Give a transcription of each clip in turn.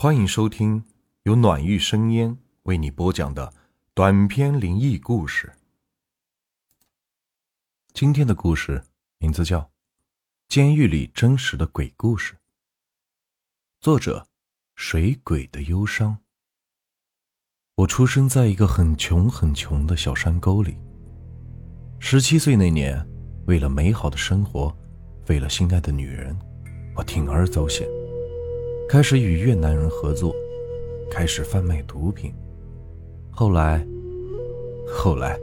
欢迎收听由暖玉生烟为你播讲的短篇灵异故事。今天的故事名字叫《监狱里真实的鬼故事》，作者：水鬼的忧伤。我出生在一个很穷很穷的小山沟里。十七岁那年，为了美好的生活，为了心爱的女人，我铤而走险。开始与越南人合作，开始贩卖毒品，后来，后来，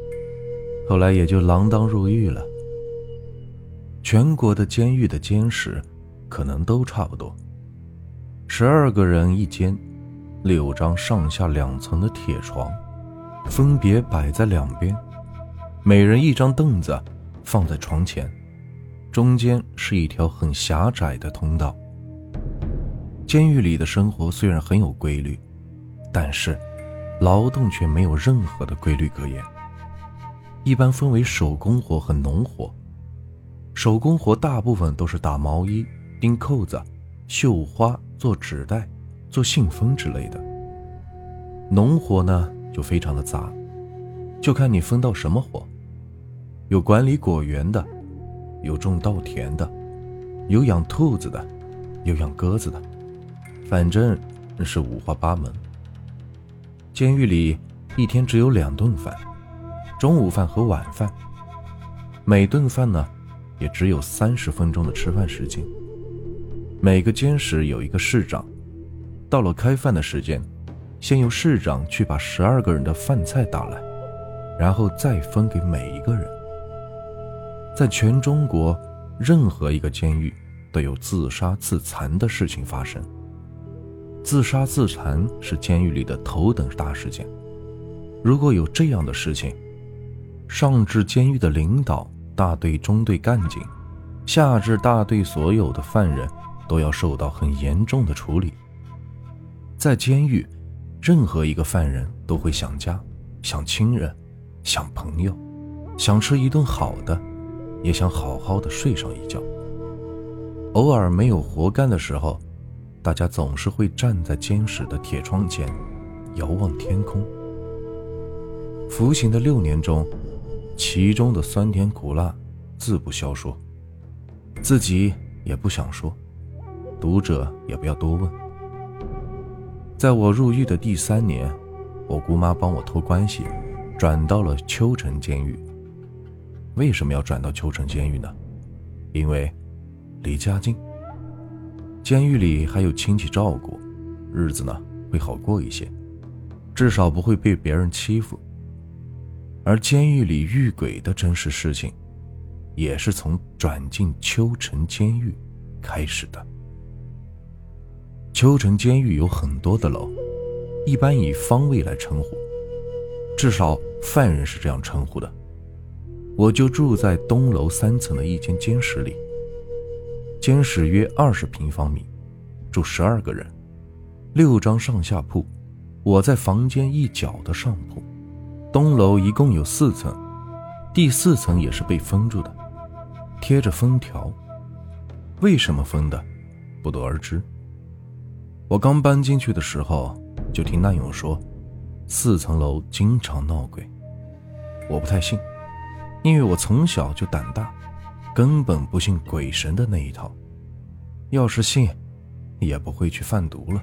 后来也就锒铛入狱了。全国的监狱的监室，可能都差不多，十二个人一间，六张上下两层的铁床，分别摆在两边，每人一张凳子放在床前，中间是一条很狭窄的通道。监狱里的生活虽然很有规律，但是劳动却没有任何的规律可言。一般分为手工活和农活。手工活大部分都是打毛衣、钉扣子、绣花、做纸袋、做信封之类的。农活呢就非常的杂，就看你分到什么活。有管理果园的，有种稻田的，有养兔子的，有养鸽子的。反正是五花八门。监狱里一天只有两顿饭，中午饭和晚饭。每顿饭呢，也只有三十分钟的吃饭时间。每个监室有一个市长，到了开饭的时间，先由市长去把十二个人的饭菜打来，然后再分给每一个人。在全中国，任何一个监狱都有自杀自残的事情发生。自杀自残是监狱里的头等大事件。如果有这样的事情，上至监狱的领导、大队、中队干警，下至大队所有的犯人，都要受到很严重的处理。在监狱，任何一个犯人都会想家、想亲人、想朋友，想吃一顿好的，也想好好的睡上一觉。偶尔没有活干的时候。大家总是会站在监室的铁窗前，遥望天空。服刑的六年中，其中的酸甜苦辣，自不消说，自己也不想说，读者也不要多问。在我入狱的第三年，我姑妈帮我托关系，转到了秋城监狱。为什么要转到秋城监狱呢？因为离家近。监狱里还有亲戚照顾，日子呢会好过一些，至少不会被别人欺负。而监狱里遇鬼的真实事情，也是从转进秋城监狱开始的。秋城监狱有很多的楼，一般以方位来称呼，至少犯人是这样称呼的。我就住在东楼三层的一间监室里。监室约二十平方米，住十二个人，六张上下铺，我在房间一角的上铺。东楼一共有四层，第四层也是被封住的，贴着封条。为什么封的，不得而知。我刚搬进去的时候，就听难勇说，四层楼经常闹鬼。我不太信，因为我从小就胆大。根本不信鬼神的那一套，要是信，也不会去贩毒了，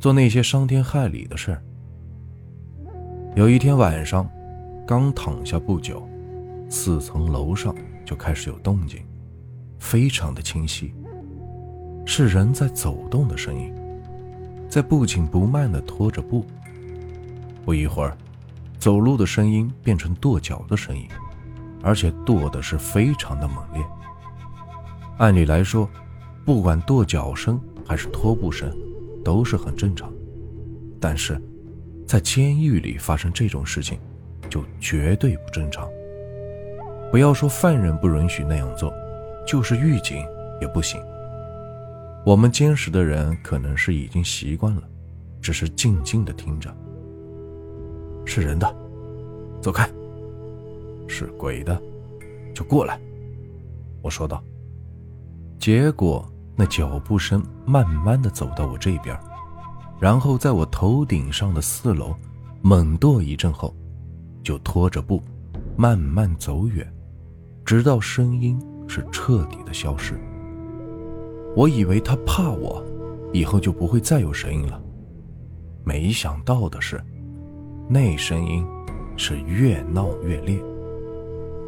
做那些伤天害理的事儿。有一天晚上，刚躺下不久，四层楼上就开始有动静，非常的清晰，是人在走动的声音，在不紧不慢的拖着步。不一会儿，走路的声音变成跺脚的声音。而且跺的是非常的猛烈。按理来说，不管跺脚声还是拖步声，都是很正常。但是，在监狱里发生这种事情，就绝对不正常。不要说犯人不允许那样做，就是狱警也不行。我们监视的人可能是已经习惯了，只是静静的听着。是人的，走开。是鬼的，就过来。我说道。结果那脚步声慢慢的走到我这边，然后在我头顶上的四楼猛跺一阵后，就拖着步慢慢走远，直到声音是彻底的消失。我以为他怕我，以后就不会再有声音了。没想到的是，那声音是越闹越烈，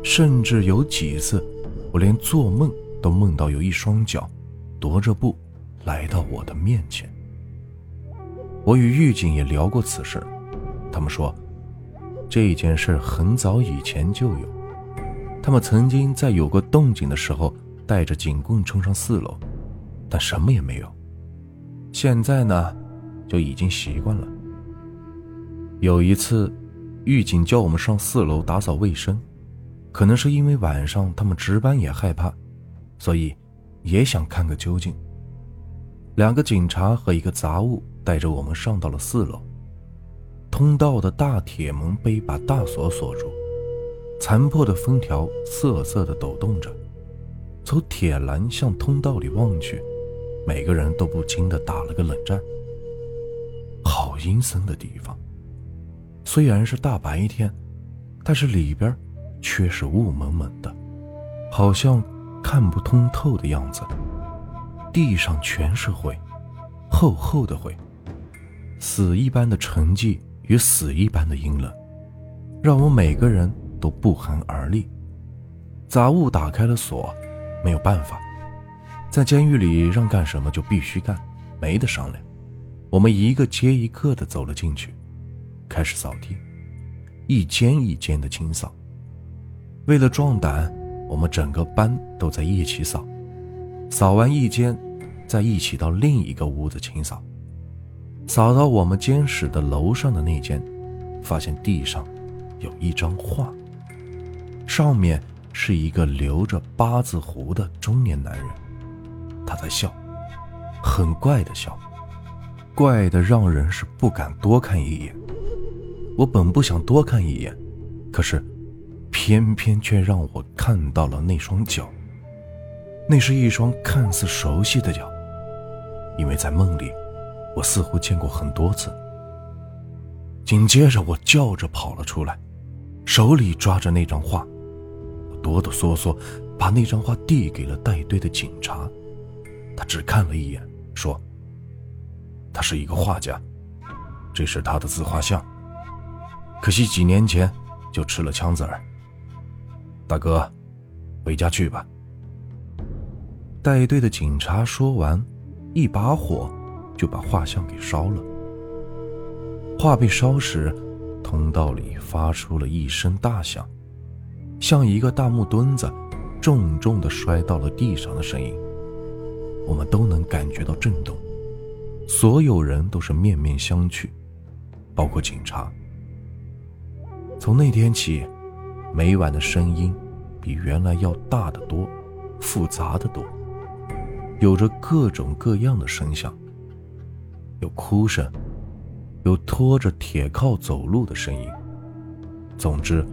甚至有几次，我连做梦都梦到有一双脚踱着步来到我的面前。我与狱警也聊过此事，他们说这件事很早以前就有，他们曾经在有过动静的时候带着警棍冲上四楼。但什么也没有。现在呢，就已经习惯了。有一次，狱警叫我们上四楼打扫卫生，可能是因为晚上他们值班也害怕，所以也想看个究竟。两个警察和一个杂物带着我们上到了四楼。通道的大铁门被一把大锁锁住，残破的封条瑟瑟地抖动着。从铁栏向通道里望去。每个人都不禁的打了个冷战。好阴森的地方，虽然是大白天，但是里边却是雾蒙蒙的，好像看不通透的样子。地上全是灰，厚厚的灰，死一般的沉寂与死一般的阴冷，让我每个人都不寒而栗。杂物打开了锁，没有办法。在监狱里，让干什么就必须干，没得商量。我们一个接一个的走了进去，开始扫地，一间一间的清扫。为了壮胆，我们整个班都在一起扫。扫完一间，再一起到另一个屋子清扫。扫到我们监室的楼上的那间，发现地上有一张画，上面是一个留着八字胡的中年男人。他在笑，很怪的笑，怪的让人是不敢多看一眼。我本不想多看一眼，可是，偏偏却让我看到了那双脚。那是一双看似熟悉的脚，因为在梦里，我似乎见过很多次。紧接着，我叫着跑了出来，手里抓着那张画，我哆哆嗦嗦把那张画递给了带队的警察。他只看了一眼，说：“他是一个画家，这是他的自画像。可惜几年前就吃了枪子儿。大哥，回家去吧。”带队的警察说完，一把火就把画像给烧了。画被烧时，通道里发出了一声大响，像一个大木墩子重重的摔到了地上的声音。我们都能感觉到震动，所有人都是面面相觑，包括警察。从那天起，每晚的声音比原来要大得多，复杂的多，有着各种各样的声响，有哭声，有拖着铁铐走路的声音，总之，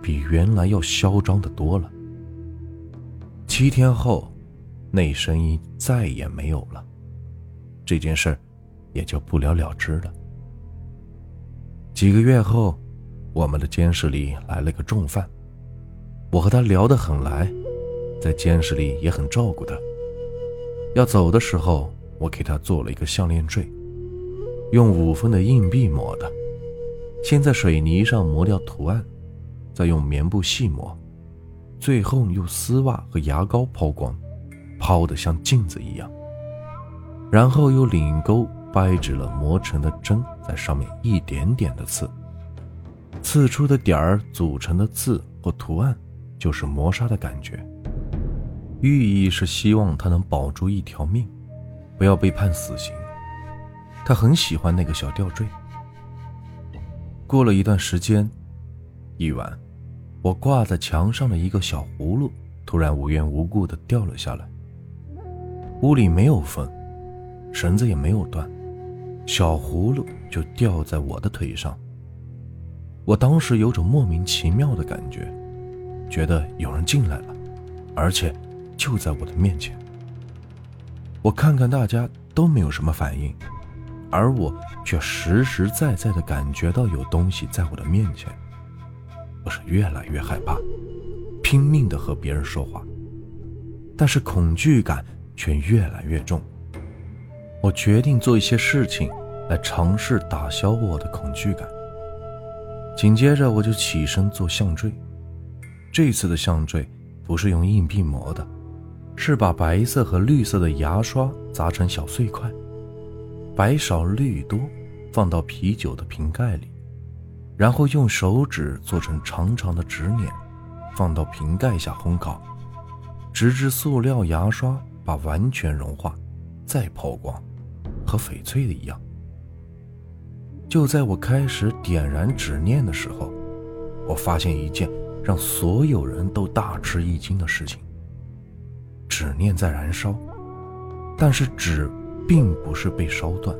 比原来要嚣张的多了。七天后。那声音再也没有了，这件事也就不了了之了。几个月后，我们的监室里来了个重犯，我和他聊得很来，在监室里也很照顾他。要走的时候，我给他做了一个项链坠，用五分的硬币磨的，先在水泥上磨掉图案，再用棉布细磨，最后用丝袜和牙膏抛光。抛得像镜子一样，然后用领钩掰直了磨成的针，在上面一点点的刺，刺出的点儿组成的字或图案，就是磨砂的感觉。寓意是希望他能保住一条命，不要被判死刑。他很喜欢那个小吊坠。过了一段时间，一晚，我挂在墙上的一个小葫芦突然无缘无故的掉了下来。屋里没有风，绳子也没有断，小葫芦就掉在我的腿上。我当时有种莫名其妙的感觉，觉得有人进来了，而且就在我的面前。我看看大家都没有什么反应，而我却实实在在的感觉到有东西在我的面前。我是越来越害怕，拼命的和别人说话，但是恐惧感却越来越重。我决定做一些事情来尝试打消我的恐惧感。紧接着，我就起身做项坠。这次的项坠不是用硬币磨的，是把白色和绿色的牙刷砸成小碎块，白少绿多，放到啤酒的瓶盖里，然后用手指做成长长的直捻，放到瓶盖下烘烤，直至塑料牙刷把完全融化，再抛光，和翡翠的一样。就在我开始点燃纸念的时候，我发现一件。让所有人都大吃一惊的事情。纸念在燃烧，但是纸并不是被烧断。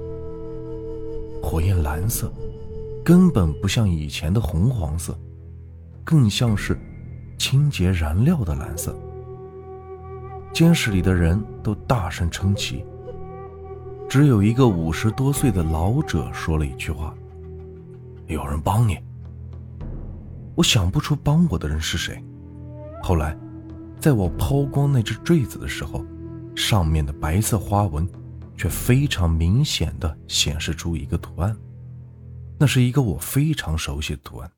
火焰蓝色，根本不像以前的红黄色，更像是清洁燃料的蓝色。监室里的人都大声称奇，只有一个五十多岁的老者说了一句话：“有人帮你。”我想不出帮我的人是谁。后来，在我抛光那只坠子的时候，上面的白色花纹却非常明显的显示出一个图案，那是一个我非常熟悉的图案。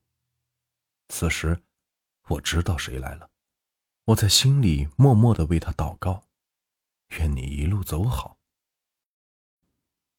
此时，我知道谁来了。我在心里默默的为他祷告，愿你一路走好。